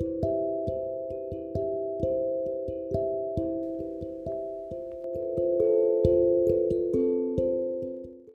you.